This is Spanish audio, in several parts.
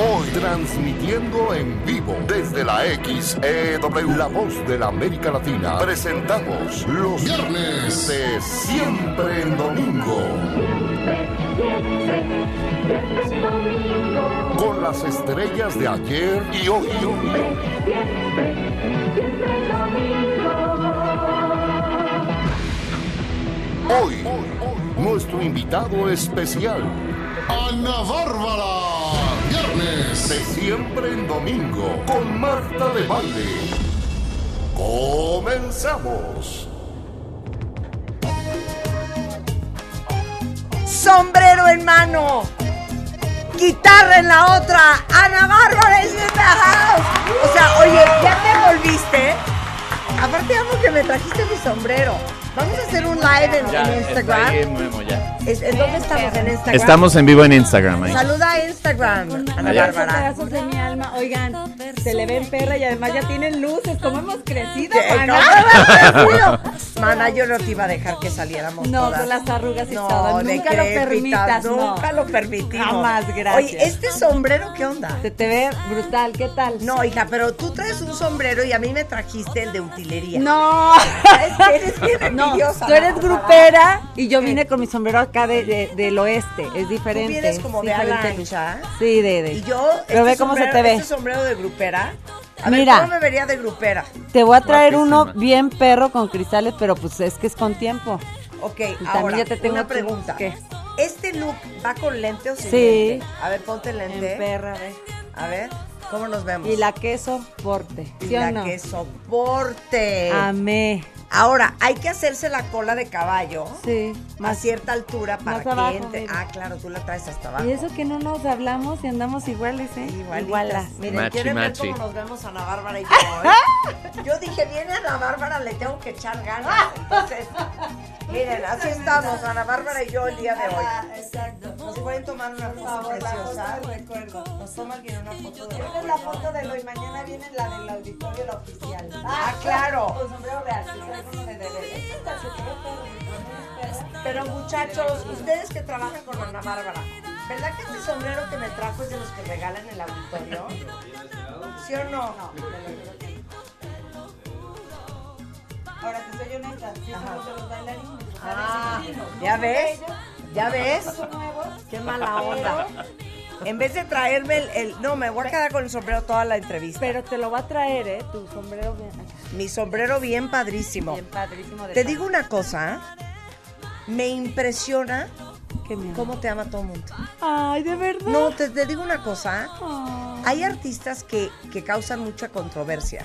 Hoy transmitiendo en vivo desde la XEW, la voz de la América Latina, presentamos los viernes de Siempre en Domingo. Con las estrellas de ayer y hoy. Hoy, nuestro invitado especial, Ana Bárbara. Viernes de siempre en domingo con Marta de Valle. Comenzamos. Sombrero en mano. Guitarra en la otra. Ana Bárbara es in the house. O sea, oye, ya te volviste. Aparte amo que me trajiste mi sombrero. Vamos a hacer un live en, Ya, en está Instagram. ahí, Memo, ya. Es- ¿En dónde estamos? En Instagram. Estamos en vivo en Instagram ahí. Saluda a Instagram, Ana. Bárbara. pedazos de mi alma. Oigan, se le ven perra y además ya tienen luces. ¿Cómo hemos crecido, ¿Qué? mana? ¿Cómo me has crecido? Mana, yo no te iba a dejar que saliéramos No, todas. con las arrugas y No, todo. Nunca lo permitas, no. Nunca lo permitimos. Jamás, gracias. Oye, ¿este sombrero qué onda? Se te ve brutal, ¿qué tal? No, hija, pero tú traes un sombrero y a mí me trajiste el de utilería. No. Es que eres bien No, envidiosa, tú eres grupera y yo vine con mi sombrero acá de, de- del oeste. Es Tú diferente. vienes como de ala diferente. ancha. Sí, de, de. Y yo, Pero este ve cómo se te ve. Este sombrero de grupera. A ver, Mira. ¿cómo me vería de grupera? Te voy a traer Guapísima. uno bien perro con cristales, pero pues es que es con tiempo. Ok, también ahora, ya te tengo una pregunta. ¿Este look va con lente o sin Sí. lente? A ver, ponte En lente. perra, ve. A ver, ¿cómo nos vemos? Y la que soporte. Y ¿Sí o la no? que soporte. Amé. Ahora, hay que hacerse la cola de caballo Sí. a Más cierta altura para más que abajo, entre. mira. Ah, claro, tú la traes hasta abajo. Y eso que no nos hablamos y andamos iguales, ¿eh? Igualitas. Igualas. Miren, Machi, ¿quieren machi. ver cómo nos vemos Ana Bárbara y yo hoy? Yo dije, viene Ana Bárbara, le tengo que echar ganas. Entonces, miren, así estamos, Ana Bárbara y yo el día de hoy. Exacto. Nos pueden tomar una foto preciosa. recuerdo. Nos toma alguien una foto de Esta es la foto de hoy, mañana viene la del auditorio, la oficial. Ah, claro. Con sombrero real, que Pero muchachos, ustedes que trabajan con Ana Bárbara, ¿verdad que este sombrero que me trajo es de los que regalan en el auditorio? ¿Sí o no? Ahora te soy honesta, sí somos de los bailarines. Ah, ¿ya ves? ¿Ya ves? Qué mala onda. En vez de traerme el, el- No, me voy a quedar con el sombrero toda la entrevista. Pero te lo va a traer, ¿eh? Tu sombrero bien, Mi sombrero bien padrísimo. bien padrísimo. De Te digo una cosa, me impresiona cómo te ama todo el mundo. Ay, de verdad. No, te, te digo una cosa, Ay. hay artistas que, que causan mucha controversia,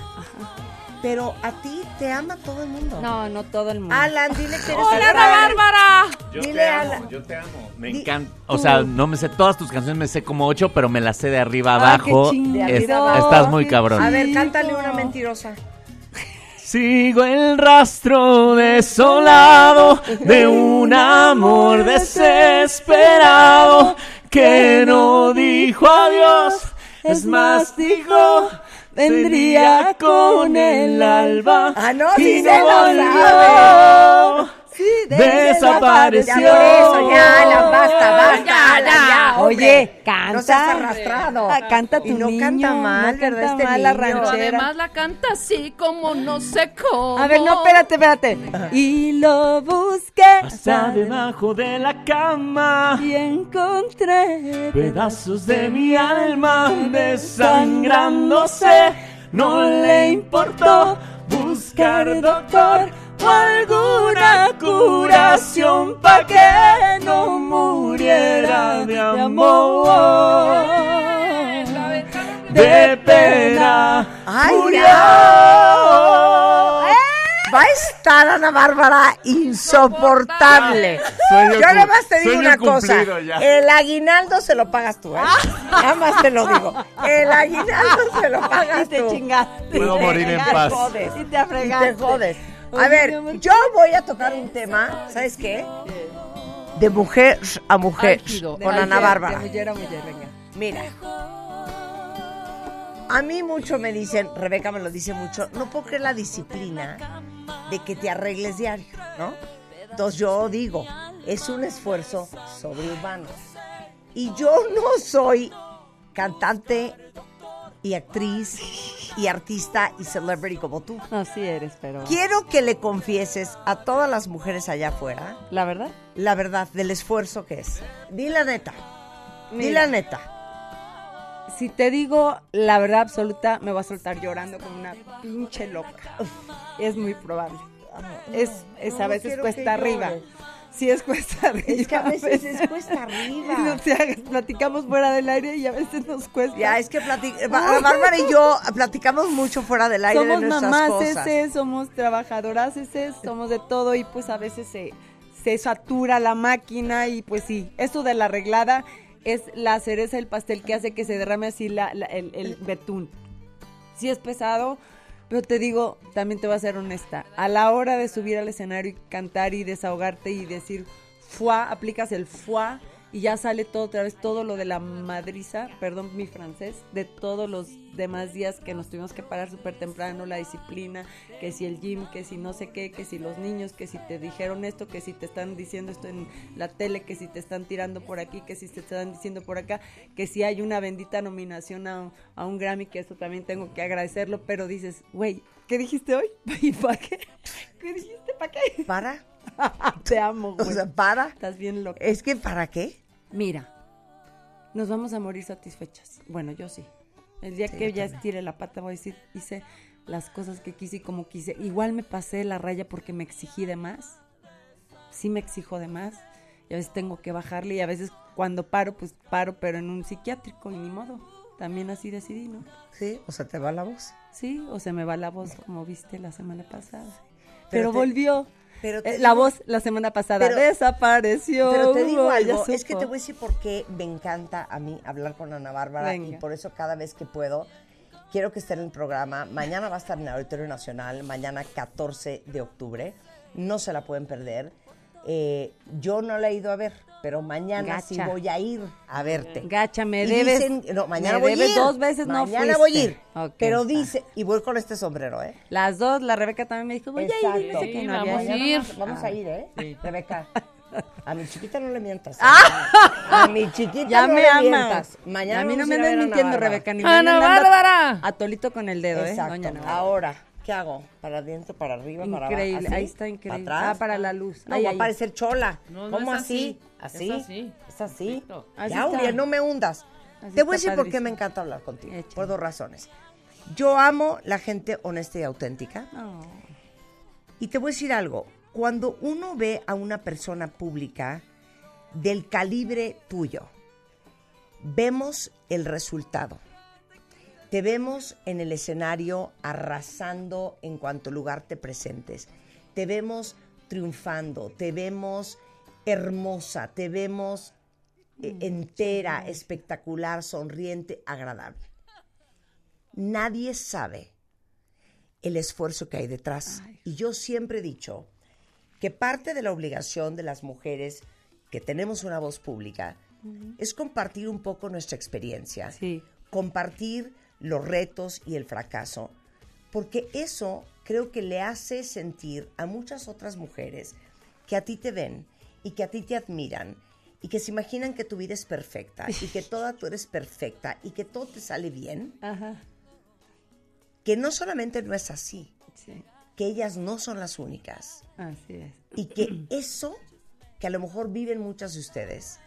pero a ti te ama todo el mundo. No, no todo el mundo. Alan, dile que eres ¡Hola, Ana. Bárbara! Yo Dile te amo, la- yo te amo. Me Di- encanta. O sea, no me sé todas tus canciones, me sé como ocho, pero me las sé de arriba Ay, qué abajo. chingón. De Es- abajo. estás muy Qué cabrón. A ver, cántale una mentirosa. Sigo el rastro desolado de un amor desesperado que no dijo adiós. Es más, dijo, vendría con el alba. Ah, no, y sí no se lo volvió. Sí, Desapareció. Ya por eso, ya, la, Oye, canta. No seas arrastrado. Ah, canta tu Y no niño, canta mal, no ¿verdad? canta Este mal la niño. ranchera. Además la canta así como no sé cómo. A ver, no, espérate, espérate. Y lo busqué Hasta debajo de la cama. y encontré Pedazos de mi alma desangrándose, no le importó buscar doctor o alguna curación pa' que no muriera de amor. De pena Ay, murió. Va a estar Ana Bárbara insoportable. Sueño Yo nada más te digo una cosa. ya. El aguinaldo se lo pagas tú, ¿eh? Nada más te lo digo. El aguinaldo se lo y pagas te tú. chingaste. Puedo Y te- morir en y te paz. jodes. Y te Y te jodes. A ver, yo voy a tocar un tema, ¿sabes qué? De mujer a mujer, Álgido. con Ana Bárbara. De mujer a mujer, venga. Mira, a mí mucho me dicen, Rebeca me lo dice mucho, no puedo creer la disciplina de que te arregles diario, ¿no? Entonces yo digo, es un esfuerzo sobrehumano. Y yo no soy cantante y actriz y artista y celebrity como tú. Así eres, pero... Quiero que le confieses a todas las mujeres allá afuera ¿La verdad? la verdad del esfuerzo que es. Di la neta. Di Mira. la neta. Si te digo la verdad absoluta, me voy a soltar llorando como una pinche loca. Es muy probable. Es, es no, a no veces cuesta arriba. llores. Sí, es cuesta arriba. Es que a veces es cuesta arriba. No te hagas, platicamos fuera del aire y a veces nos cuesta. Ya, es que Bárbara y yo platicamos mucho fuera del aire somos de nuestras mamás cosas. ese, somos trabajadoras ese, somos de todo y pues a veces se, se satura la máquina y pues sí, eso de la arreglada es la cereza del pastel que hace que se derrame así la, la- el, el betún. Sí es pesado, pero te digo, también te voy a ser honesta, a la hora de subir al escenario y cantar y desahogarte y decir fuá, aplicas el fuá y ya sale todo otra vez, todo lo de la madriza, perdón mi francés, de todos los demás días que nos tuvimos que parar súper temprano, la disciplina, que si el gym, que si no sé qué, que si los niños, que si te dijeron esto, que si te están diciendo esto en la tele, que si te están tirando por aquí, que si te están diciendo por acá, que si hay una bendita nominación a, a un Grammy, que eso también tengo que agradecerlo, pero dices, güey, ¿qué dijiste hoy? ¿Y para qué? ¿Qué dijiste? ¿Para qué? ¿Para? Te amo, O güey. sea, ¿para? Estás bien loca. Es que ¿para qué? Mira, nos vamos a morir satisfechas. Bueno, yo sí. El día que ya estire la pata voy a decir, hice las cosas que quise y como quise. Igual me pasé la raya porque me exigí de más. Sí me exijo de más. Y a veces tengo que bajarle y a veces cuando paro, pues paro, pero en un psiquiátrico y ni modo. También así decidí, ¿no? Sí, o sea, te va la voz. Sí, o se me va la voz como viste la semana pasada. Pero Pero, te- volvió. Pero Eh, la voz la semana pasada Pero- desapareció. Pero te digo algo, es que te voy a decir por qué me encanta a mí hablar con Ana Bárbara y por eso cada vez que puedo quiero que esté en el programa. Mañana va a estar en el Auditorio Nacional, mañana 14 de octubre. No se la pueden perder. Eh, yo no la he ido a ver, pero mañana sí voy a ir a verte. Gacha, me Y debes. dicen- no, mañana me voy a debes ir. dos veces, no Mañana voy a ir. Pero está. dice, y voy con este sombrero, ¿eh? Las dos, la Rebeca también me dijo, voy a ir. dice que Sí, no había vamos a ir. Vamos, vamos a ir, ¿eh? Rebeca. A mi chiquita no le mientas. ¿eh? Ah. A mi chiquita Ya no me le ama. mientas. Mañana a mí no me a a andes a mintiendo. Rebeca. Ni me ¡Ana anden dando Bárbara! Atolito con el dedo, ¿eh? Exacto. Doña Ana Bárbara. Ahora, ¿qué hago? ¿Para adentro, para arriba, para abajo? Increíble, ahí está increíble. ¿Para atrás? Ah, para la luz. No, Ahí, va a parecer chola. No, no ¿Cómo es así? así. Es así. ¿Es así? Así ya. Uriel, no me hundas. Así Te voy a decir por qué me encanta hablar contigo. Por dos razones. Yo amo la gente honesta y auténtica. No. Y te voy a decir algo, cuando uno ve a una persona pública del calibre tuyo, vemos el resultado. Te vemos en el escenario arrasando en cuanto lugar te presentes. Te vemos triunfando, te vemos hermosa, te vemos eh, entera, espectacular, sonriente, agradable. Nadie sabe el esfuerzo que hay detrás. Y yo siempre he dicho que parte de la obligación de las mujeres que tenemos una voz pública es compartir un poco nuestra experiencia, Sí. compartir los retos y el fracaso, porque eso creo que le hace sentir a muchas otras mujeres que a ti te ven y que a ti te admiran y que se imaginan que tu vida es perfecta y que toda tú eres perfecta y que todo te sale bien, Ajá. que no solamente no es así, Sí. que ellas no son las únicas Así es. y que eso que a lo mejor viven muchas de ustedes,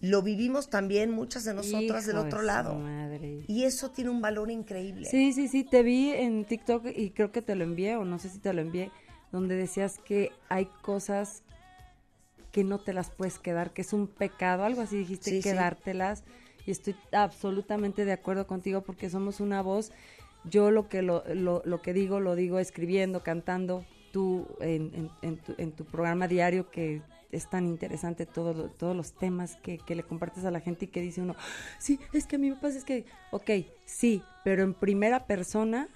lo vivimos también muchas de nosotras del otro lado. madre. Y eso tiene un valor increíble. Sí, sí, sí, te vi en TikTok y creo que te lo envié, o no sé si te lo envié, donde decías que hay cosas que no te las puedes quedar, que es un pecado, algo así dijiste, Sí, sí. quedártelas. Y estoy absolutamente de acuerdo contigo porque somos una voz. Yo lo que, lo, lo, lo que digo, lo digo escribiendo, cantando, tú en, en- en tu, en tu programa diario que es tan interesante todo, lo- todos los temas que, que le compartes a la gente y que dice uno, sí, es que a mí me pasa, es que, ok, sí, pero en primera persona,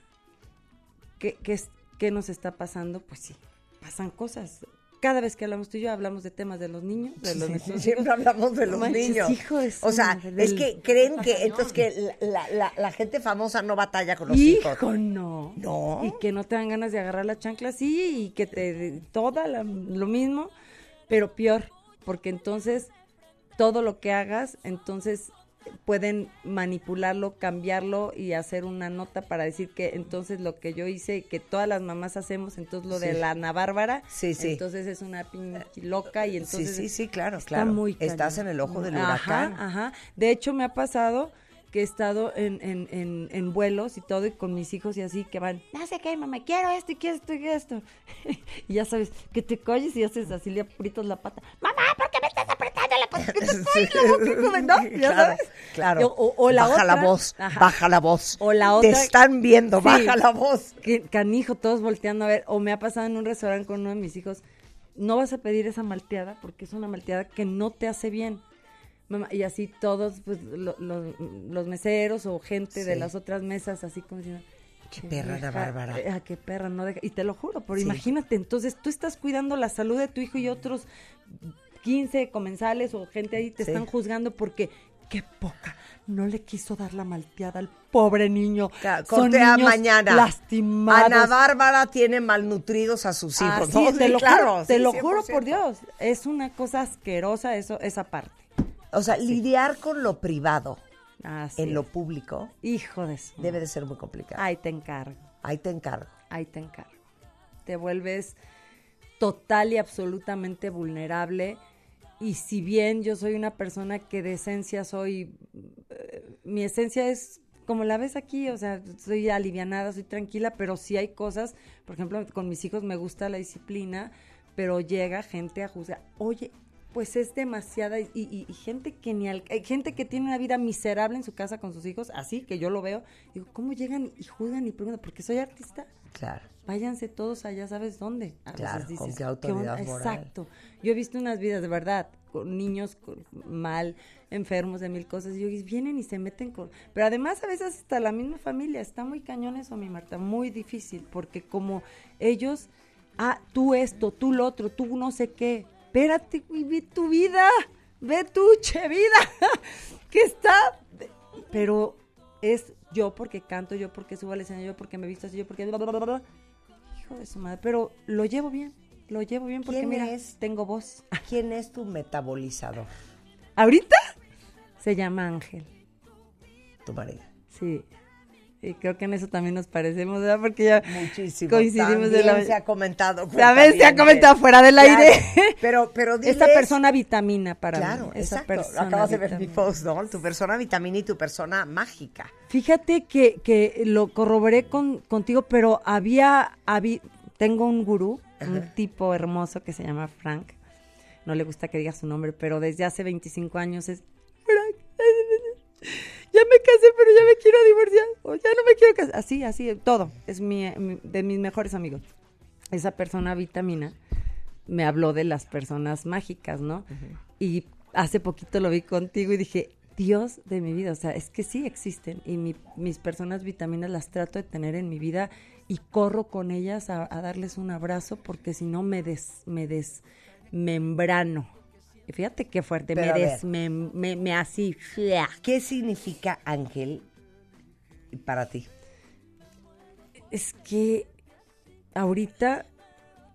¿qué, qué, es- qué nos está pasando? Pues sí, pasan cosas. Cada vez que hablamos tú y yo hablamos de temas de los niños, de los nuestros Siempre hijos. hablamos de los Manches, niños. hijo de o sea, es que creen que entonces que la, la- la gente famosa no batalla con los hijos. Hijo, no. No. Y que no te dan ganas de agarrar la chancla así y que te toda la- lo mismo, pero peor, porque entonces todo lo que hagas, entonces pueden manipularlo, cambiarlo y hacer una nota para decir que entonces lo que yo hice, que todas las mamás hacemos, entonces lo de la Ana Bárbara, Sí, sí. entonces es una pinche loca y entonces sí, sí, sí, claro, está claro. muy Estás en el ojo del Ajá, huracán. Ajá, De hecho, me ha pasado que he estado en, en, en, en vuelos y todo y con mis hijos y así que van, no sé qué, mamá, quiero esto y quiero esto y esto. y ya sabes, que te calles y haces así, le aprietas la pata. Mamá, ¿por qué me estás apretando la pata? Sí. ¿no? ¿Ya Claro, sabes? claro. O, o la baja la otra- voz, Ajá. baja la voz. O la Te otra- están viendo, Sí. baja la voz. Que canijo, todos volteando a ver. O me ha pasado en un restaurante con uno de mis hijos. No vas a pedir esa malteada porque es una malteada que no te hace bien. Mamá, y así todos, pues, lo- lo- los meseros o gente de Sí. las otras mesas, así como diciendo. Qué "Che, perra, Ana deja- Bárbara". eh, ah, qué perra, no deja. Y te lo juro, pero Sí. imagínate, entonces tú estás cuidando la salud de tu hijo y otros 15 comensales o gente ahí te Sí. están juzgando porque qué poca. No le quiso dar la malteada al pobre niño. Ca- Son niños mañana. lastimados. Ana Bárbara tiene malnutridos a sus hijos. Es, te Sí, lo claro, juro, te sí, lo juro 100%. por Dios. Es una cosa asquerosa eso, esa parte. O sea, lidiar con lo privado Así en lo público Hijo de debe de ser muy complicado. Ahí te encargo, Ahí te encargo. ahí te encargo. Te vuelves total y absolutamente vulnerable. Y si bien yo soy una persona que de esencia soy, eh, mi esencia es como la ves aquí, o sea, soy alivianada, soy tranquila, pero sí hay cosas, por ejemplo, con mis hijos me gusta la disciplina, pero llega gente a juzgar, oye, pues es demasiada, y, y- y gente que ni al- hay gente que tiene una vida miserable en su casa con sus hijos, así que yo lo veo, digo, ¿cómo llegan y juzgan y preguntan? Porque soy artista Claro. váyanse todos allá, ¿sabes dónde? A Claro, veces ¿con qué. Exacto. Yo he visto unas vidas de verdad, con niños con- mal, enfermos de mil cosas, y yo, y vienen y se meten con... Pero además a veces hasta la misma familia, está muy cañón eso, mi Marta, muy difícil, porque como ellos, ah, tú esto, tú lo otro, tú no sé qué, espérate, güey, ve tu vida, ve tu che vida, que está... Pero es yo porque canto, yo porque subo al escenario, yo porque me visto así, yo porque... bla, bla, bla, bla. Hijo de su madre, pero lo llevo bien, lo llevo bien porque ¿Quién mira, es? tengo voz. ¿Quién es tu metabolizador? ¿Ahorita? Se llama Ángel, Tu marido. sí. Y creo que en eso también nos parecemos, ¿verdad? Porque ya Muchísimo. coincidimos de la... se ha comentado. A ver, se ha comentado fuera del Claro, aire. Pero, pero diles... Esta persona vitamina para Claro, mí. Esa exacto. persona Acabas de ver mi post, ¿no? Tu persona vitamina y tu persona mágica. Fíjate que, que lo corroboré con, contigo, pero había, habí- tengo un gurú, un tipo hermoso que se llama Frank. No le gusta que diga su nombre, pero desde hace 25 años es Frank. Ya me casé, pero ya me quiero divorciar. O ya no me quiero casar. Así, así, todo. Es mi, mi- de mis mejores amigos. Esa persona vitamina me habló de las personas mágicas, ¿no? Y hace poquito lo vi contigo y dije, Dios de mi vida, o sea, es que sí existen y mi- mis personas vitaminas las trato de tener en mi vida y corro con ellas a, a darles un abrazo porque si no me des, me desmembrano. Fíjate qué fuerte, Pero me a ver. desmem, me, me así. ¿Qué significa ángel para ti? Es que ahorita,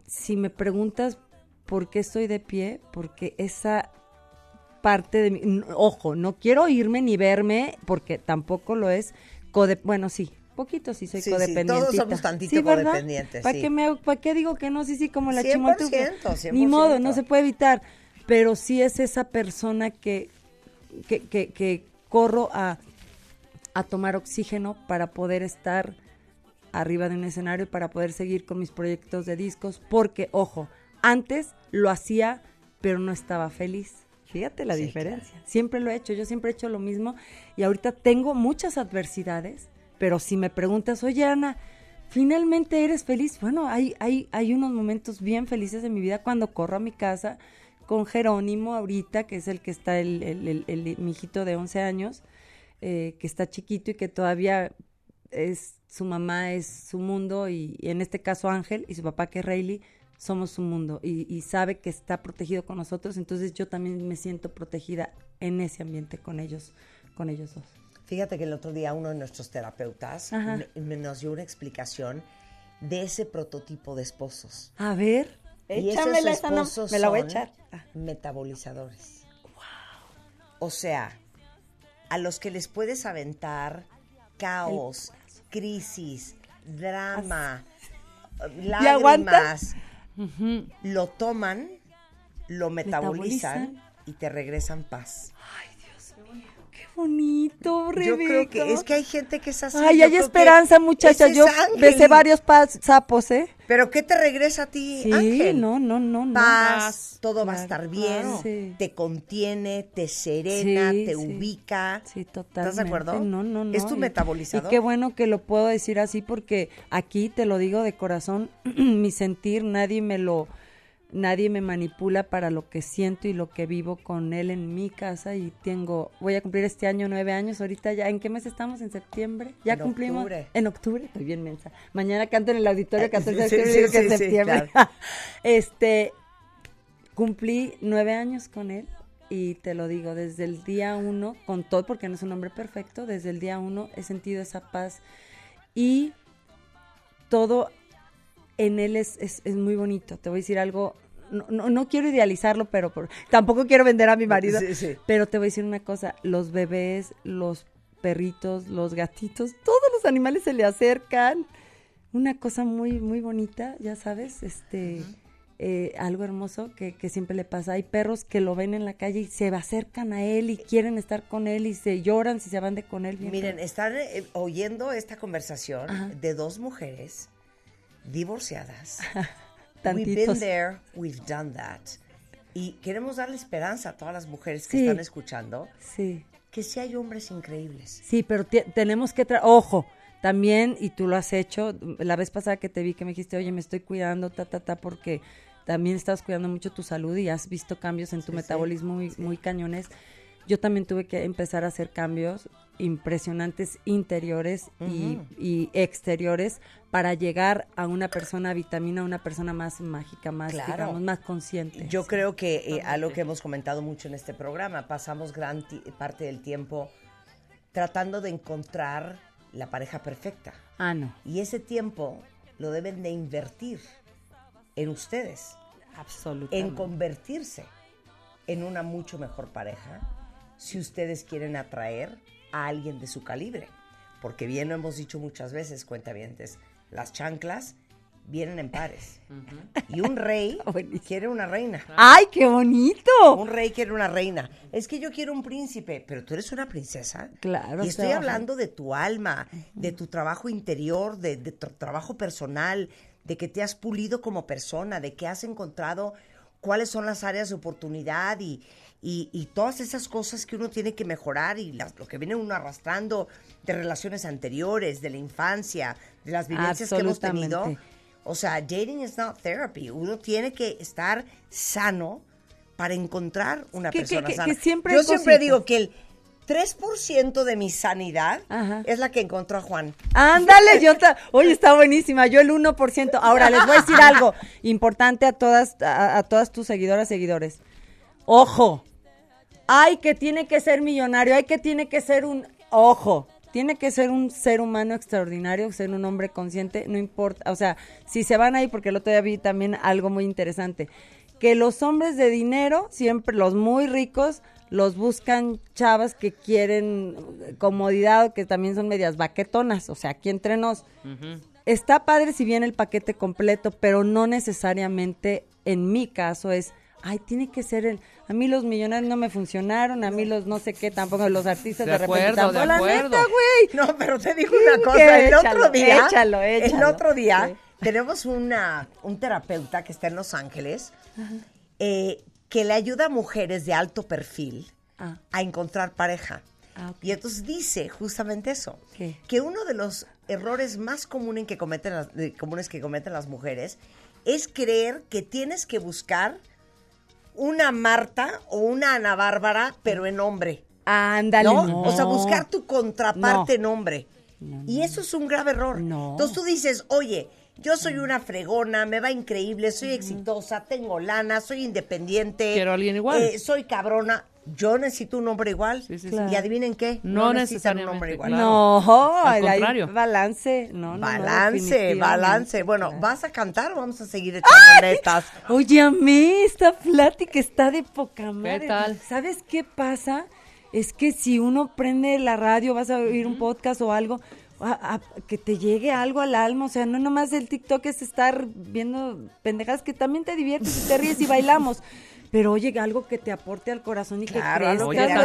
si me preguntas por qué estoy de pie, porque esa parte de n- ojo, no quiero irme ni verme, porque tampoco lo es, code, bueno, sí, poquito sí soy Sí, sí, codependiente. todos somos tantito codependientes, ¿Para sí. qué, me, hago- ¿Para qué digo que no? Sí, sí, como la 100%, chimoltrufia. 100%. Ni modo, no se puede evitar, pero sí es esa persona que, que, que, que corro a, a tomar oxígeno para poder estar arriba de un escenario para poder seguir con mis proyectos de discos, porque, ojo, antes lo hacía, pero no estaba feliz. Fíjate la Sí, diferencia. Siempre lo he hecho, yo siempre he hecho lo mismo y ahorita tengo muchas adversidades, pero si me preguntas, oye Ana, finalmente eres feliz, bueno, hay, hay, hay unos momentos bien felices en mi vida cuando corro a mi casa con Jerónimo ahorita, que es el que está, el, el, el- el- mi hijito de 11 años, eh, que está chiquito y que todavía es su mamá es su mundo y, y en este caso Ángel y su papá que es Rayleigh somos su mundo y, y sabe que está protegido con nosotros, entonces yo también me siento protegida en ese ambiente con ellos, con ellos dos. Fíjate que el otro día uno de nuestros terapeutas me- me nos dio una explicación de ese prototipo de esposos. A ver, y esos échamela esa, no, me la voy a echar. Ah. metabolizadores. O sea, a los que les puedes aventar caos, crisis, drama, lágrimas, lo toman, lo metabolizan, Metabolizan. y te regresan paz. Qué bonito, Rebeca. Yo creo que es que hay gente que es así. Ay, yo hay esperanza, muchacha. ese Yo Ángel besé varios sapos, ¿eh? Pero ¿qué te regresa a ti, Sí, Ángel? no, no, no, no. Paz, todo va a estar bien, claro. Sí. te contiene, te serena, Sí, te sí. ubica. Sí, totalmente. ¿Estás de acuerdo? No, no, no. ¿Es tu y- metabolizador? Y qué bueno que lo puedo decir así porque aquí te lo digo de corazón, mi sentir, nadie me lo, nadie me manipula para lo que siento y lo que vivo con él en mi casa y tengo, voy a cumplir este año nueve años, ahorita ya, ¿en qué mes estamos? ¿En septiembre? ¿Ya En cumplimos? octubre. En octubre, estoy bien mensa. Mañana canto en el auditorio 14 de Sí, septiembre, sí, digo que sí, es sí, septiembre. claro. este, cumplí nueve años con él y te lo digo, desde el día uno, con todo, porque no es un hombre perfecto, desde el día uno he sentido esa paz y todo en él es, es, es muy bonito. Te voy a decir algo, no, no, no quiero idealizarlo, pero por- tampoco quiero vender a mi marido, Sí, sí. pero te voy a decir una cosa, los bebés, los perritos, los gatitos, todos los animales se le acercan. Una cosa muy, muy bonita, ya sabes, este, eh, algo hermoso que, que siempre le pasa. Hay perros que lo ven en la calle y se acercan a él y quieren estar con él y se lloran si se van de con él. Miren, están eh, oyendo esta conversación Ajá. de dos mujeres divorciadas. We've Tantitos. been there, we've done that. Y queremos darle esperanza a todas las mujeres que Sí. están escuchando Sí. que sí hay hombres increíbles. Sí, pero te- tenemos que ojo, también, y tú lo has hecho, la vez pasada que te vi que me dijiste, oye, me estoy cuidando, ta, ta, ta, porque también estás cuidando mucho tu salud y has visto cambios en tu metabolismo muy, muy cañones. Yo también tuve que empezar a hacer cambios impresionantes interiores y, y exteriores para llegar a una persona vitamina, una persona más mágica, más, Claro. digamos, más consciente. Yo creo que eh, algo que hemos comentado mucho en este programa, pasamos gran parte del tiempo tratando de encontrar la pareja perfecta. Ah, no, Y ese tiempo lo deben de invertir en ustedes, absolutamente. en convertirse en una mucho mejor pareja si ustedes quieren atraer a alguien de su calibre. Porque bien lo hemos dicho muchas veces, cuentavientes, las chanclas vienen en pares. Y un rey quiere una reina. ¡Ay, qué bonito! Un rey quiere una reina. Es que yo quiero un príncipe, pero tú eres una princesa. Claro, Y estoy hablando de tu alma, de tu trabajo interior, de, de tu trabajo personal, de que te has pulido como persona, de que has encontrado cuáles son las áreas de oportunidad y, y- y todas esas cosas que uno tiene que mejorar y las- lo que viene uno arrastrando de relaciones anteriores, de la infancia, de las vivencias que hemos tenido. O sea, dating is not therapy. Uno tiene que estar sano para encontrar una Que- persona que- sana. que siempre Yo siempre cositas. digo que el 3% de mi sanidad Ajá. es la que encontró a Juan. Ándale, yo ta- oye, está buenísima, yo el 1%. Ahora les voy a decir algo importante a todas a, a todas tus seguidoras, seguidores. Ojo. Ay, que tiene que ser millonario, ay que tiene que ser un ojo. Tiene que ser un ser humano extraordinario, ser un hombre consciente, no importa, o sea, si se van ahí porque el otro día vi también algo muy interesante, que los hombres de dinero, siempre los muy ricos, los buscan chavas que quieren comodidad o que también son medias baquetonas, o sea, aquí entre nos. Está padre si viene el paquete completo, pero no necesariamente en mi caso es, ay, tiene que ser el, a mí los millonarios no me funcionaron, a mí los no sé qué tampoco, los artistas de, De repente acuerdo, de. La acuerdo. neta, güey. No, pero te digo Sí, una cosa, el échalo, otro día, échalo, el échalo. otro día Sí. tenemos una, un terapeuta que está en Los Ángeles eh, que le ayuda a mujeres de alto perfil Ah. a encontrar pareja. Ah. Y entonces dice justamente eso, ¿Qué? que uno de los errores más comunes que cometen las, comunes que cometen las mujeres es creer que tienes que buscar una Marta o una Ana Bárbara, pero en hombre. Ándale, ¿no? no. O sea, buscar tu contraparte No. en hombre. Y eso es un grave error. Entonces tú dices, oye, yo soy una fregona, me va increíble, soy exitosa, tengo lana, soy independiente. Quiero a alguien igual. eh, soy cabrona. Yo necesito un hombre igual. Sí, sí, sí. Y adivinen qué. No necesitan un hombre igual. claro. No, Al contrario. balance, no, no, no, Balance, balance. Bueno, ¿vas a cantar o vamos a seguir echando netas? Oye, a mí esta plática está de poca madre. tal? ¿Sabes qué pasa? es que si uno prende la radio, vas a oír un podcast o algo, a- a- que te llegue algo al alma, o sea, no nomás el TikTok es estar viendo pendejadas que también te diviertes y te ríes y bailamos. Pero oye, algo que te aporte al corazón y que Claro, crezcas, algo que oye, ya,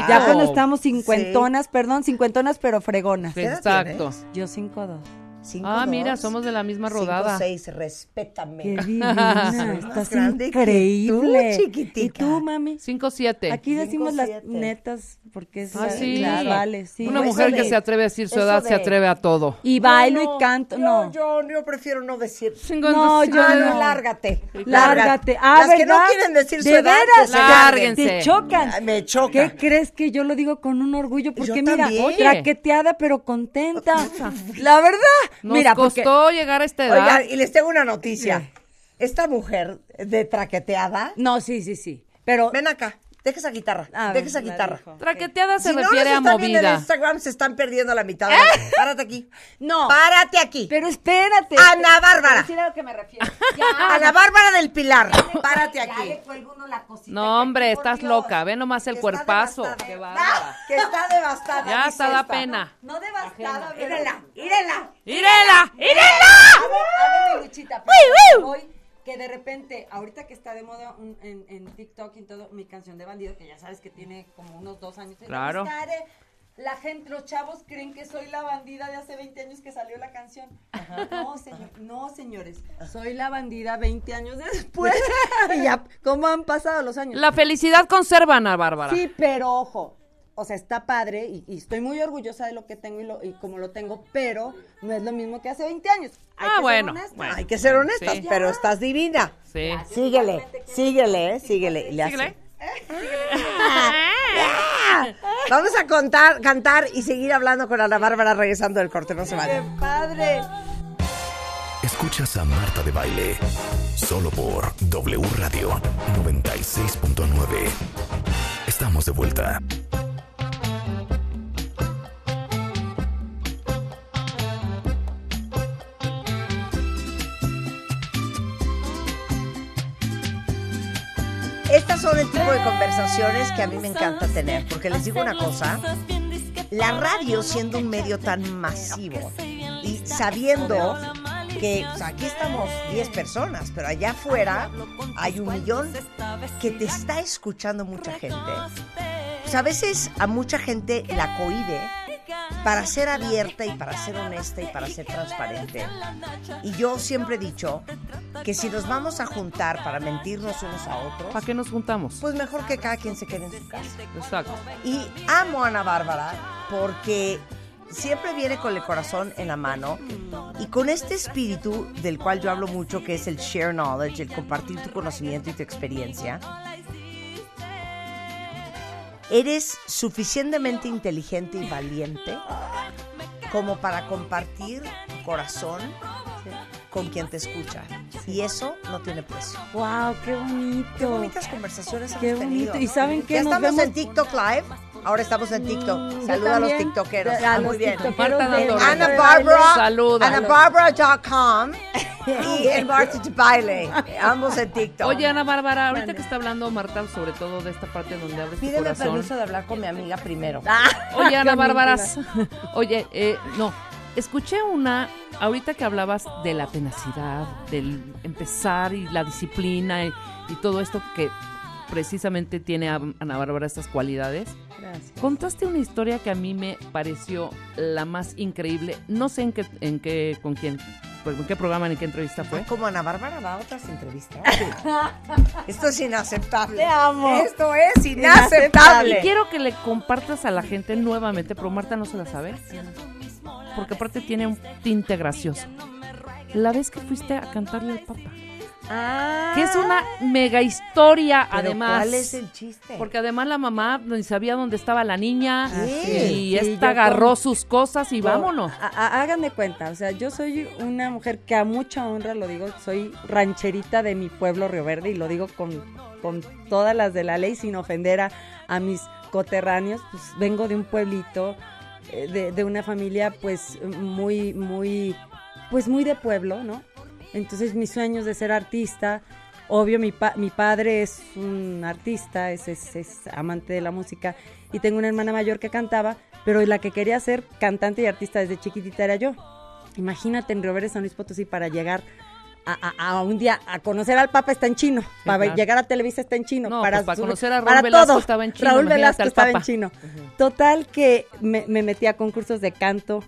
aparte. ya cuando estamos cincuentonas, perdón, cincuentonas, pero fregonas. ¿Qué edad Exacto. tienes? Yo cinco dos. Cinco, Ah, dos, mira, somos de la misma cinco, rodada. seis, respétame. Qué divina, estás grande increíble. tú, chiquitica. ¿Y tú, mami? 5-7. Aquí decimos Cinco, las siete. netas porque es Ah, la- sí. claro, vale, sí. Una mujer que se atreve a decir su edad se atreve a todo. Y bailo No, y canto, yo- no. Yo, yo prefiero no decir. No, yo Ah, no. no, lárgate. Lárgate. Ah, Las que no quieren decir su De edad, veras, Lárguense. Te chocan. Me choca. ¿Qué crees que yo lo digo con un orgullo? Porque Yo mira, traqueteada pero contenta. La verdad. Nos mira, porque costó llegar a esta edad. Oigan, y les tengo una noticia. Esta mujer de traqueteada, No, sí, sí, sí. Pero ven acá, deja esa guitarra, A deja esa la guitarra. Traqueteada se si no refiere nos a viendo en movida. Instagram, se están perdiendo la mitad. la- Párate aquí. no. Párate aquí. Pero espérate. Ana Bárbara. Te a decir a lo que me refiero. Ya, Ana Bárbara del Pilar. Párate ya aquí. le cuelgo uno la cosita. No, hombre, estás Dios, loca. Ve nomás el que está cuerpazo. Qué bárbara. Que está devastada. Ya hasta da pena. No devastada. Mírela, mírela. ¡Irela! ¡Irela! A ver, a ver, mi Luchita, pero hoy que de repente, ahorita que está de moda un- en, en TikTok y todo, mi canción de bandido, que ya sabes que tiene como unos dos años. Claro. Buscaré. La gente, los chavos creen que soy la bandida de hace 20 años que salió la canción. No, señor, no, señores. Soy la bandida 20 años después. y ya, ¿cómo han pasado los años? La felicidad conserva, Ana Bárbara. Sí, pero ojo, o sea, está padre y, y estoy muy orgullosa de lo que tengo y, lo, y como lo tengo, pero no es lo mismo que hace 20 años. Hay Ah, que bueno. Hay que ser honestas, Sí. pero estás divina. Sí. Síguele, síguele, eh, síguele. Le hace- Síguele. Vamos a contar, cantar y seguir hablando con Ana Bárbara regresando del corte. No se ¡Qué vayan. padre! Escuchas a Marta de Baile. Solo por W Radio 96.9. Estamos de vuelta. Son el tipo de conversaciones que a mí me encanta tener, porque les digo una cosa, la radio siendo un medio tan masivo y sabiendo que o sea, aquí estamos 10 personas, pero allá afuera hay un millón que te está escuchando mucha gente. Pues a veces a mucha gente la cohíbe para ser abierta y para ser honesta y para ser transparente. Y yo siempre he dicho que si nos vamos a juntar para mentirnos unos a otros, ¿Para qué nos juntamos? pues mejor que cada quien se quede en su casa. Exacto. Y amo a Ana Bárbara porque siempre viene con el corazón en la mano y con este espíritu del cual yo hablo mucho, que es el share knowledge, el compartir tu conocimiento y tu experiencia. Eres suficientemente inteligente y valiente como para compartir tu corazón con quien te escucha. Y eso no tiene precio. ¡Wow! ¡Qué bonito! Qué bonitas conversaciones Qué hemos tenido. bonito. ¿Y saben qué? Ya Nos estamos vemos- en TikTok Live. Ahora estamos en TikTok. Mm, Saluda a los tiktokeros. A Ah, los muy bien. Ana Barbara. Saluda. Y en Marta de Baile. Ambos en TikTok. Oye, Ana Bárbara, ahorita que está hablando Marta sobre todo de esta parte donde abres tu Pídeme corazón. permiso de hablar con mi amiga primero. Oye, Ana Bárbara, oye, eh, no, escuché una, ahorita que hablabas de la tenacidad, del empezar y la disciplina y, y todo esto que precisamente tiene a Ana Bárbara estas cualidades. Gracias. Contaste una historia que a mí me pareció la más increíble. No sé en qué, en qué, con quién, pues, en qué programa ni qué entrevista fue. Como Ana Bárbara va a otras entrevistas. Esto es inaceptable. Te amo. Esto es Y inaceptable. quiero que le compartas a la gente nuevamente, pero Marta no se la sabe. Porque aparte tiene un tinte gracioso. La vez que fuiste a cantarle al Papa. Ah, Que es una mega historia, Pero además. ¿Cuál es el chiste? Porque además la mamá ni sabía dónde estaba la niña. sí. Y Sí, esta agarró con- sus cosas y vámonos. A- a- hagan de cuenta, o sea, yo soy una mujer que a mucha honra lo digo, soy rancherita de mi pueblo Río Verde y lo digo con, con todas las de la ley sin ofender a, a mis coterráneos, pues vengo de un pueblito, eh, de, de una familia pues muy, muy, pues muy de pueblo, ¿no? Entonces mis sueños de ser artista, Obvio, mi, pa- mi padre es un artista, es, es- es amante de la música y tengo una hermana mayor que cantaba, pero la que quería ser cantante y artista desde chiquitita era yo. Imagínate en Río Verde, San Luis Potosí, para llegar a, a- a un día a conocer al Papa está en chino, para claro. llegar a Televisa está en chino, No, para, pues, para su- conocer a Raúl para Velasco todo. estaba en chino, Raúl Velasco estaba en chino. Total que me, me metí a concursos de canto.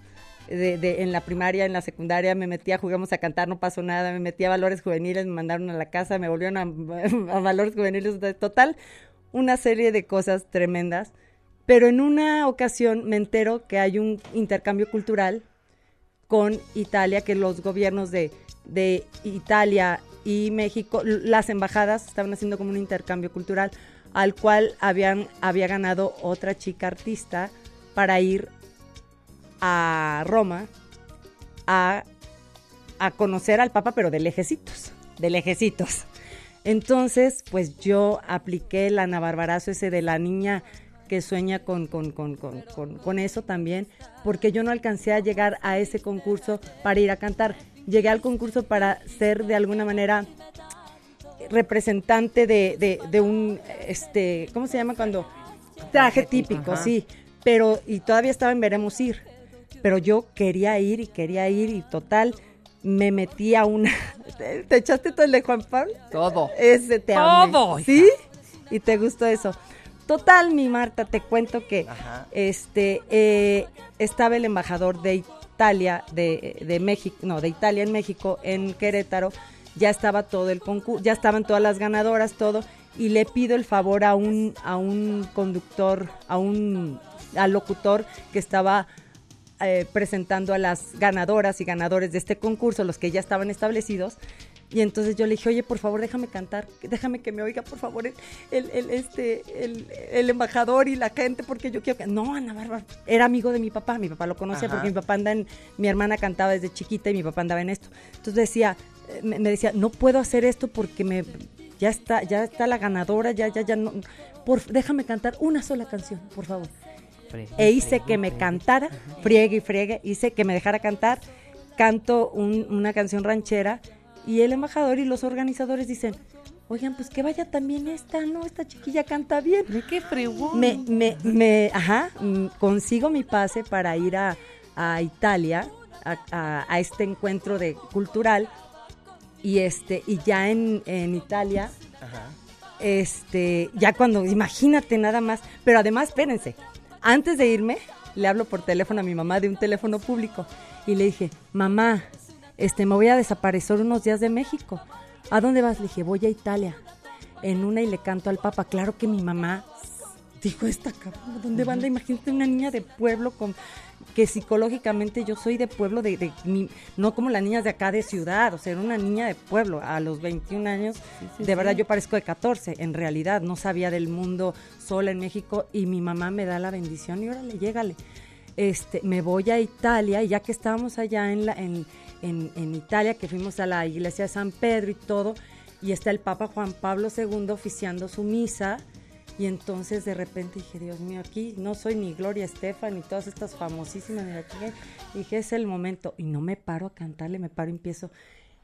De, de- en la primaria, en la secundaria, me metía, jugamos a cantar, no pasó nada, me metí a valores juveniles, me mandaron a la casa, me volvieron a, valores juveniles, total, una serie de cosas tremendas. Pero en una ocasión me entero que hay un intercambio cultural con Italia, que los gobiernos de, de Italia y México, las embajadas estaban haciendo como un intercambio cultural, al cual habían, había ganado otra chica artista para ir a Roma a, a conocer al Papa, pero de lejecitos, de lejecitos. Entonces, pues yo apliqué el Ana Barbarazo ese de la niña que sueña con, con, con, con, con- con eso también, porque yo no alcancé a llegar a ese concurso para ir a cantar. Llegué al concurso para ser de alguna manera representante de, de, de un, este, ¿cómo se llama cuando? Traje típico, Ajá. sí, pero, y todavía estaba en Veremos Ir, pero yo quería ir y quería ir y total, me metí a una, ¿te, te echaste todo el de Juan Pablo? Todo. Ese te. Todo. ¿Sí? Y te gustó eso. Total, mi Marta, te cuento que Ajá. este eh, estaba el embajador de Italia, de, de México, no, de Italia en México, en Querétaro, ya estaba todo el concurso, ya estaban todas las ganadoras, todo, y le pido el favor a un, a un conductor, a un al locutor que estaba eh, presentando a las ganadoras y ganadores de este concurso, los que ya estaban establecidos. Y entonces yo le dije, oye, por favor, déjame cantar, déjame que me oiga, por favor, el, el, el, este, el, el embajador y la gente, porque yo quiero que... No, Ana Bárbara, era amigo de mi papá, mi papá lo conocía Ajá. porque mi papá anda en... Mi hermana cantaba desde chiquita y mi papá andaba en esto. Entonces decía, eh, me, me decía, no puedo hacer esto porque me... Ya está, ya está la ganadora, ya, ya, ya no... Por, déjame cantar una sola canción, por favor e hice que me cantara, friegue y friegue, hice que me dejara cantar, canto un- una canción ranchera y el embajador y los organizadores dicen, oigan, pues que vaya también esta, ¿no? Esta chiquilla canta bien. ¿De qué fregón? Me, me, me, ajá, mm, consigo mi pase para ir a, a Italia, a, a- a este encuentro de cultural y este, y ya en, en Italia Ajá. este, ya cuando, imagínate nada más, pero además, espérense, antes de irme, le hablo por teléfono a mi mamá de un teléfono público y le dije, mamá, este, me voy a desaparecer unos días de México. ¿A dónde vas? Le dije, voy a Italia. En una y le canto al Papa. Claro que mi mamá dijo, esta cabrón, ¿dónde van? Imagínate una niña de pueblo con que psicológicamente yo soy de pueblo, de, de mi- no como las niñas de acá de ciudad, o sea, era una niña de pueblo. A los 21 años, de verdad yo parezco de 14, en realidad, no sabía del mundo sola en México y mi mamá me da la bendición y órale, llégale. Este, me voy a Italia y ya que estábamos allá en, la, en, en, en Italia, que fuimos a la iglesia de San Pedro y todo, y está el Papa Juan Pablo II oficiando su misa, y entonces de repente dije, Dios mío, aquí no soy ni Gloria Estefan ni todas estas famosísimas. ni chingada. Dije, es el momento. Y no me paro a cantarle, me paro y empiezo.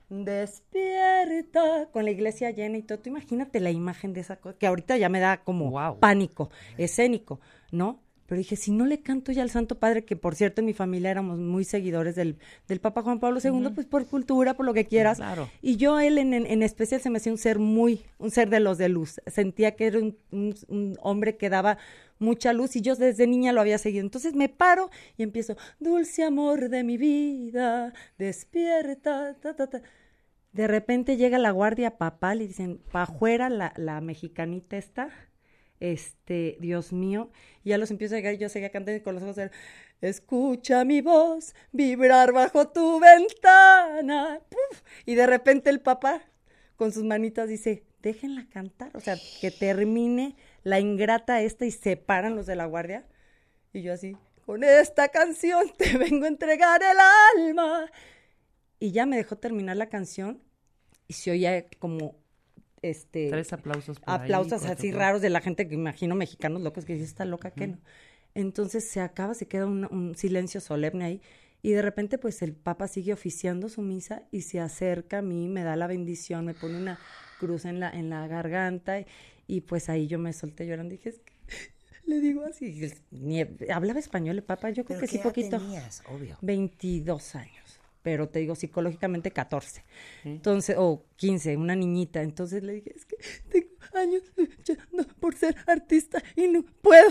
Despierta con la iglesia llena y todo. Tú imagínate la imagen de esa cosa, que ahorita ya me da como pánico escénico, ¿no? Pero dije, si no le canto ya al Santo Padre, que por cierto en mi familia éramos muy seguidores del, del Papa Juan Pablo II, pues por cultura, por lo que quieras. Claro. Y yo, él en, en- en especial, se me hacía un ser muy, un ser de los de luz. Sentía que era un, un- un hombre que daba mucha luz y yo desde niña lo había seguido. Entonces me paro y empiezo, dulce amor de mi vida, despierta, ta, ta, ta. De repente llega la guardia papal y dicen, pa' afuera la, la mexicanita está, este, Dios mío, ya los empiezo a llegar y yo seguía cantando con los ojos cerrados, escucha mi voz vibrar bajo tu ventana, y de repente el papá con sus manitas dice, déjenla cantar, o sea, que termine la ingrata esta y se paran los de la guardia, y yo así, con esta canción te vengo a entregar el alma, y ya me dejó terminar la canción y se oía como este Tres aplausos por aplausos así raros de la gente que imagino mexicanos locos que dice está loca que no entonces se acaba se queda un, un silencio solemne ahí y de repente pues el papa sigue oficiando su misa y se acerca a mí me da la bendición me pone una cruz en la, en la garganta y, y pues ahí yo me solté llorando. Dije, es que le digo así, ni- hablaba español el papá, yo creo ¿Pero que sí poquito. tenías? Obvio. 22 años, pero te digo psicológicamente 14. Entonces, o 15, una niñita. Entonces le dije, es que tengo años luchando por ser artista y no puedo.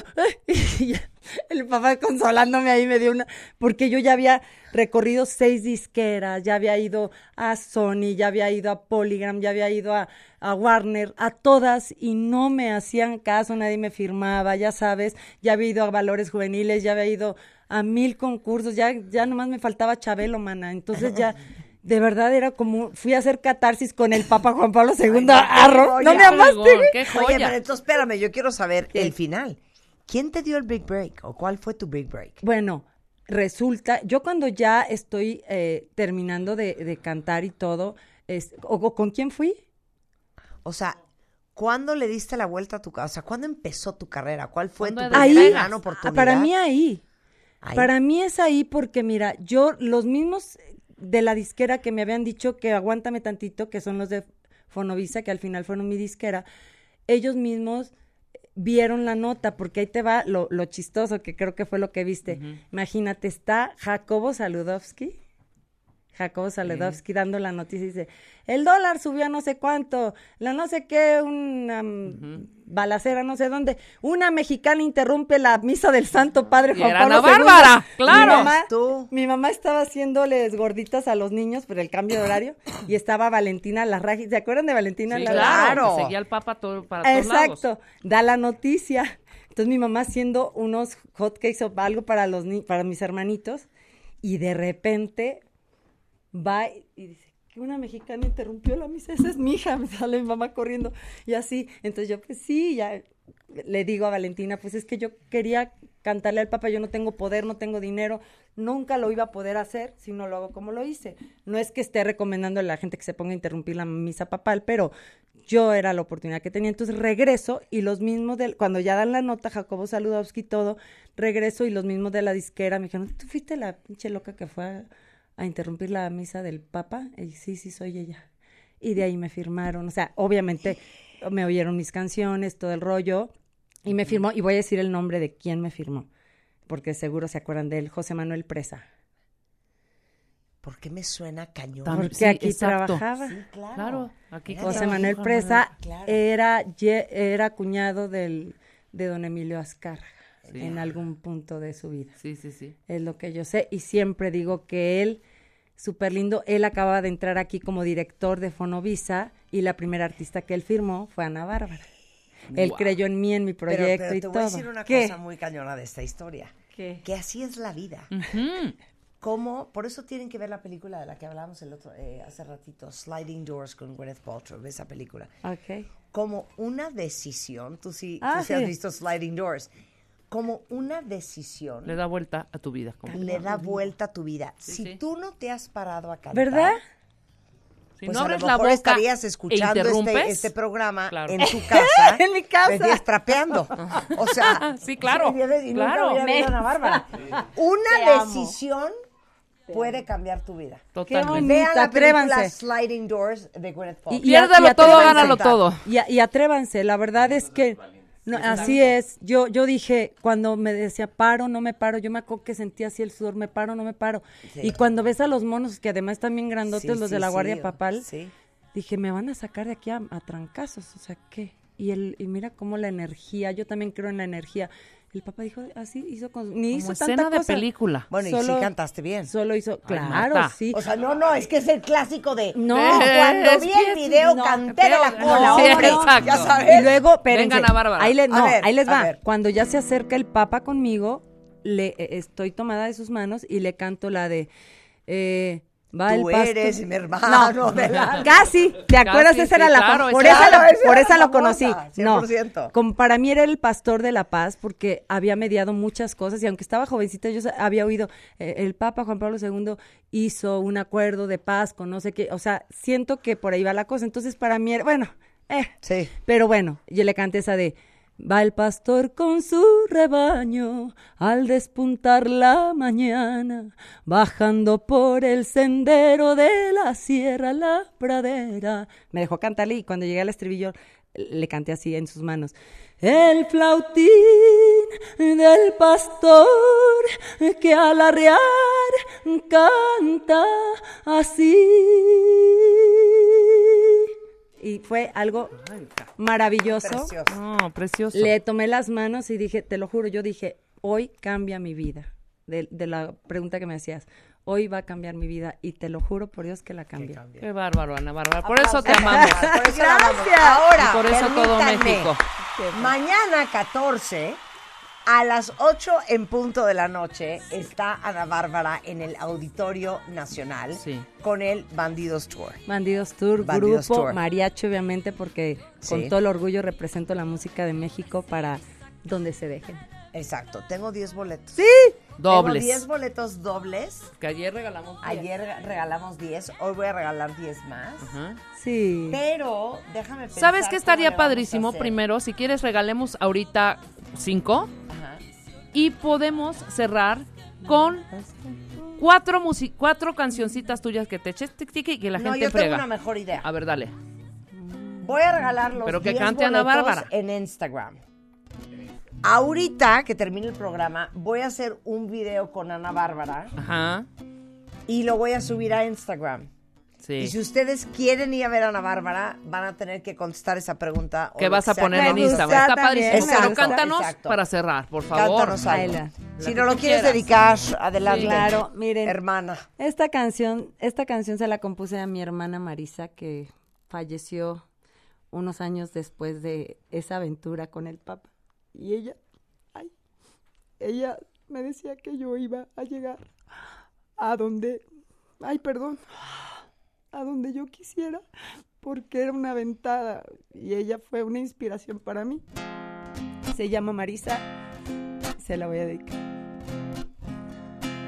Y ya, el papá consolándome ahí me dio una, porque yo ya había recorrido seis disqueras, ya había ido a Sony, ya había ido a Polygram, ya había ido a, a Warner, a todas y no me hacían caso, nadie me firmaba, ya sabes, ya había ido a Valores Juveniles, ya había ido a mil concursos, ya, ya nomás me faltaba Chabelo, mana. Entonces ya, de verdad era como, fui a hacer catarsis con el Papa Juan Pablo II. Arro, ¿No me amaste? qué Oye, joya. pero entonces espérame, yo quiero saber el final. ¿Quién te dio el big break o cuál fue tu big break? Bueno, resulta, yo cuando ya estoy eh, terminando de, de cantar y todo, es, o, o ¿con quién fui? O sea, ¿cuándo le diste la vuelta a tu casa? O sea, ¿cuándo empezó tu carrera? ¿Cuál fue tu ¿Cuándo primera Ahí, gran ah, oportunidad? para mí ahí. Para mí es ahí porque, mira, yo, los mismos de la disquera que me habían dicho que aguántame tantito, que son los de Fonovisa, que al final fueron mi disquera, ellos mismos vieron la nota, porque ahí te va lo, lo chistoso, que creo que fue lo que viste. Imagínate, está Jacobo Saludowski, Jacobo Saludowski dando la noticia y dice, el dólar subió a no sé cuánto, la no sé qué, una balacera no sé dónde, una mexicana interrumpe la misa del Santo Padre Juan era Pablo. Bárbara, Mi claro. mamá, Tú. mi mamá estaba haciéndoles gorditas a los niños por el cambio de horario y estaba Valentina Larraji, ¿se acuerdan de Valentina Sí, Larraji? claro, seguía al Papa todo, para todos lados. Exacto, da la noticia. Entonces mi mamá haciendo unos hotcakes o algo para los ni- para mis hermanitos y de repente va y dice que una mexicana interrumpió la misa, esa es mi hija, me sale mi mamá corriendo y así. Entonces yo pues sí, ya le digo a Valentina, pues es que yo quería cantarle al Papa, yo no tengo poder, no tengo dinero, nunca lo iba a poder hacer si no lo hago como lo hice. No es que esté recomendando a la gente que se ponga a interrumpir la misa papal, pero yo era la oportunidad que tenía. Entonces regreso y los mismos del, cuando ya dan la nota, Jacobo Saludowski y todo, regreso y los mismos de la disquera me dijeron, ¿tú fuiste la pinche loca que fue a, a interrumpir la misa del Papa? Y sí, sí, soy ella. Y de ahí me firmaron, o sea, obviamente me oyeron mis canciones, todo el rollo, y me firmó, y voy a decir el nombre de quién me firmó, porque seguro se acuerdan de él, José Manuel Presa, ¿Por qué me suena cañón? Porque sí, aquí exacto. trabajaba. Sí, claro. Claro, aquí José Manuel Presa claro. era, era cuñado del, de don Emilio Azcárraga Sí. en algún punto de su vida. Sí, sí, sí. Es lo que yo sé. Y siempre digo que él, súper lindo, él acababa de entrar aquí como director de Fonovisa y la primera artista que él firmó fue Ana Bárbara. Él creyó en mí, en mi Pero, proyecto pero y te todo. voy a decir una ¿Qué? cosa muy cañona de esta historia. ¿Qué? Que así es la vida. Ujú. Como, por eso tienen que ver la película de la que hablábamos el otro, eh, hace ratito, Sliding Doors con Gwyneth Paltrow, ve esa película. Ok. Como una decisión, tú sí, Ah, tú sí has visto Sliding Doors, como una decisión Le da vuelta a tu vida. como- le da vuelta a tu vida. si sí. tú no te has parado a cantar, ¿Verdad? Si pues no a lo abres mejor la boca estarías e escuchando este, este programa Claro. en tu casa. En mi casa. me estarías trapeando. O sea, Sí, claro, y claro. Ana Bárbara. Una decisión puede cambiar tu vida. Totalmente. Vean la película. Sliding Doors de Gwyneth Paltrow. y y todo, gánalo todo. Y atrévanse, la verdad es que no, así es. Yo yo dije cuando me decía paro, no me paro, yo me acuerdo que sentía así el sudor, me paro, no me paro. Sí. Y cuando ves a los monos que además están bien grandotes Sí, los sí, de la Guardia Papal, dije, me van a sacar de aquí a, a trancazos, o sea, ¿qué? Y el y mira cómo la energía, yo también creo en la energía. El papá dijo, así hizo con ni Como hizo escena tanta de cosa. película. Bueno, y Solo- sí cantaste bien. Solo hizo, Ay, claro, Marta. sí. O sea, no, no, es que es el clásico de. No, cuando es vi que el video no, canté de la pero- cola. no, sí, hombre, exacto. Ya sabes. Y luego, espérense, Vengan a Bárbara. Ahí, les, A no, ver, ahí les a va. ver. Cuando ya se acerca el Papa conmigo, le eh, estoy tomada de sus manos y le canto la de eh, va Tú el eres mi hermano del alma. Casi, ¿te acuerdas? Casi, esa sí, era la claro, por esa, Claro, lo, esa por esa lo conocí. No, 100%. como para mí era el pastor de la paz porque había mediado muchas cosas y aunque estaba jovencita yo había oído eh, el Papa Juan Pablo II hizo un acuerdo de paz con no sé qué, o sea, siento que por ahí va la cosa. Entonces para mí era, bueno, eh, Sí. pero bueno, yo le canté esa de Va el pastor con su rebaño al despuntar la mañana, bajando por el sendero de la sierra la pradera. Me dejó cantarle y cuando llegué al estribillo le canté así en sus manos. El flautín del pastor que al arrear canta así y fue algo maravilloso. Precioso. No, precioso. Le tomé las manos y dije, te lo juro, yo dije, hoy cambia mi vida. De, de la pregunta que me hacías, hoy va a cambiar mi vida y te lo juro por Dios que la cambia. Qué bárbaro, Ana Bárbara. Por eso te amamos. Por eso la amamos. Gracias. Ahora, Y por eso todo México. Mañana 14 a las 8 en punto de la noche está Ana Bárbara en el Auditorio Nacional Sí. con el Bandidos Tour. Bandidos Tour, Bandidos grupo, Tour. mariachi obviamente, porque Sí. con todo el orgullo represento la música de México para donde se dejen. Exacto, tengo 10 boletos. Sí. Dobles. Tengo 10 boletos dobles. Que ayer regalamos. diez. Ayer regalamos 10, hoy voy a regalar 10 más. Ajá. Sí. Pero déjame pensar. ¿Sabes qué estaría padrísimo? Primero, si quieres, regalemos ahorita cinco Ajá. Y podemos cerrar con cuatro, cuatro cancioncitas tuyas que te eches tic, tic, y que la No, gente yo tengo frega. una mejor idea. A ver, dale. Voy a regalar los Pero que 10 cante Ana Bárbara. en Instagram. Ahorita que termine el programa, voy a hacer un video con Ana Bárbara Ajá. y lo voy a subir a Instagram. Y si ustedes quieren ir a ver a Ana Bárbara, van a tener que contestar esa pregunta. o ¿Qué vas a poner en Instagram? Está padrísimo. Pero cántanos exacto. para cerrar, por favor. Cántanos algo. Si La no lo quieres quieras. dedicar, adelante. Sí. Claro, miren. Hermana. Esta canción, esta canción se la compuse a mi hermana Marisa que falleció unos años después de esa aventura con el Papa. Y ella, ay, ella me decía que yo iba a llegar a donde, ay, perdón, a donde yo quisiera, porque era una aventada y ella fue una inspiración para mí. Se llama Marisa, se la voy a dedicar.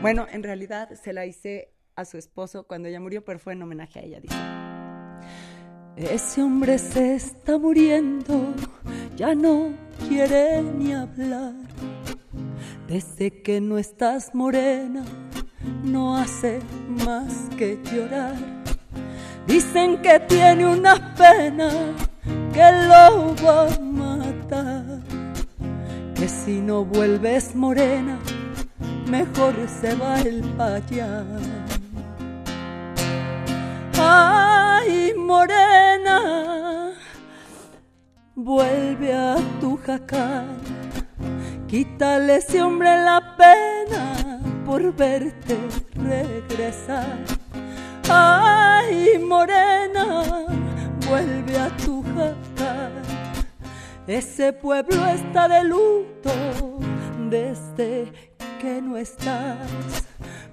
Bueno, en realidad se la hice a su esposo cuando ella murió, pero fue en homenaje a ella. Dice. Ese hombre se está muriendo, ya no quiere ni hablar. Desde que no estás morena, no hace más que llorar. Dicen que tiene una pena que lo va a matar. Que si no vuelves morena, mejor se va el payá. Ay, morena, vuelve a tu jacal. Quítale ese hombre la pena por verte regresar. Ay, morena, vuelve a tu jacal. Ese pueblo está de luto desde que no estás.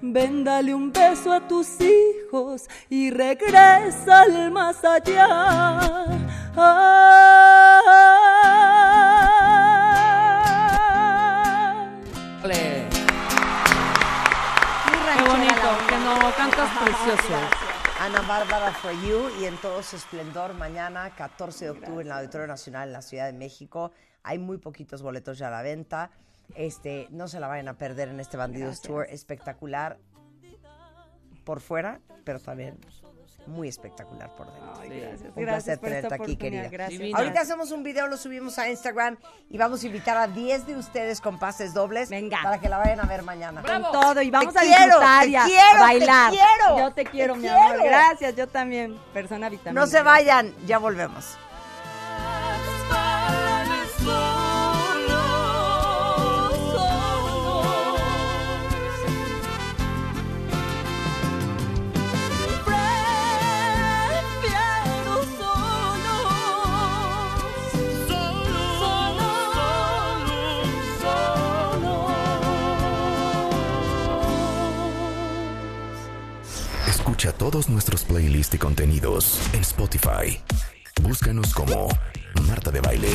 Ven, dale un beso a tus hijos y regresa al más allá. Ay. Cantas precioso. Ana Bárbara For You y en todo su esplendor mañana 14 de octubre en el Auditorio Nacional en la Ciudad de México. Hay muy poquitos boletos ya a la venta. Este, no se la vayan a perder en este Bandidos Tour espectacular por fuera, pero también muy espectacular por dentro. Gracias, Un gracias placer por esta tenerte aquí, querida. gracias. Divina. Ahorita hacemos un video, lo subimos a Instagram y vamos a invitar a 10 de ustedes con pases dobles Venga. para que la vayan a ver mañana. Bravo. Con todo y vamos Te a quiero, disfrutar te y a quiero, te bailar. quiero, yo te te quiero, mi quiero. amor. Gracias, yo también. Persona vitamina. No se vayan, ya volvemos. Escucha todos nuestros playlists y contenidos en Spotify. Búscanos como Marta de Baile.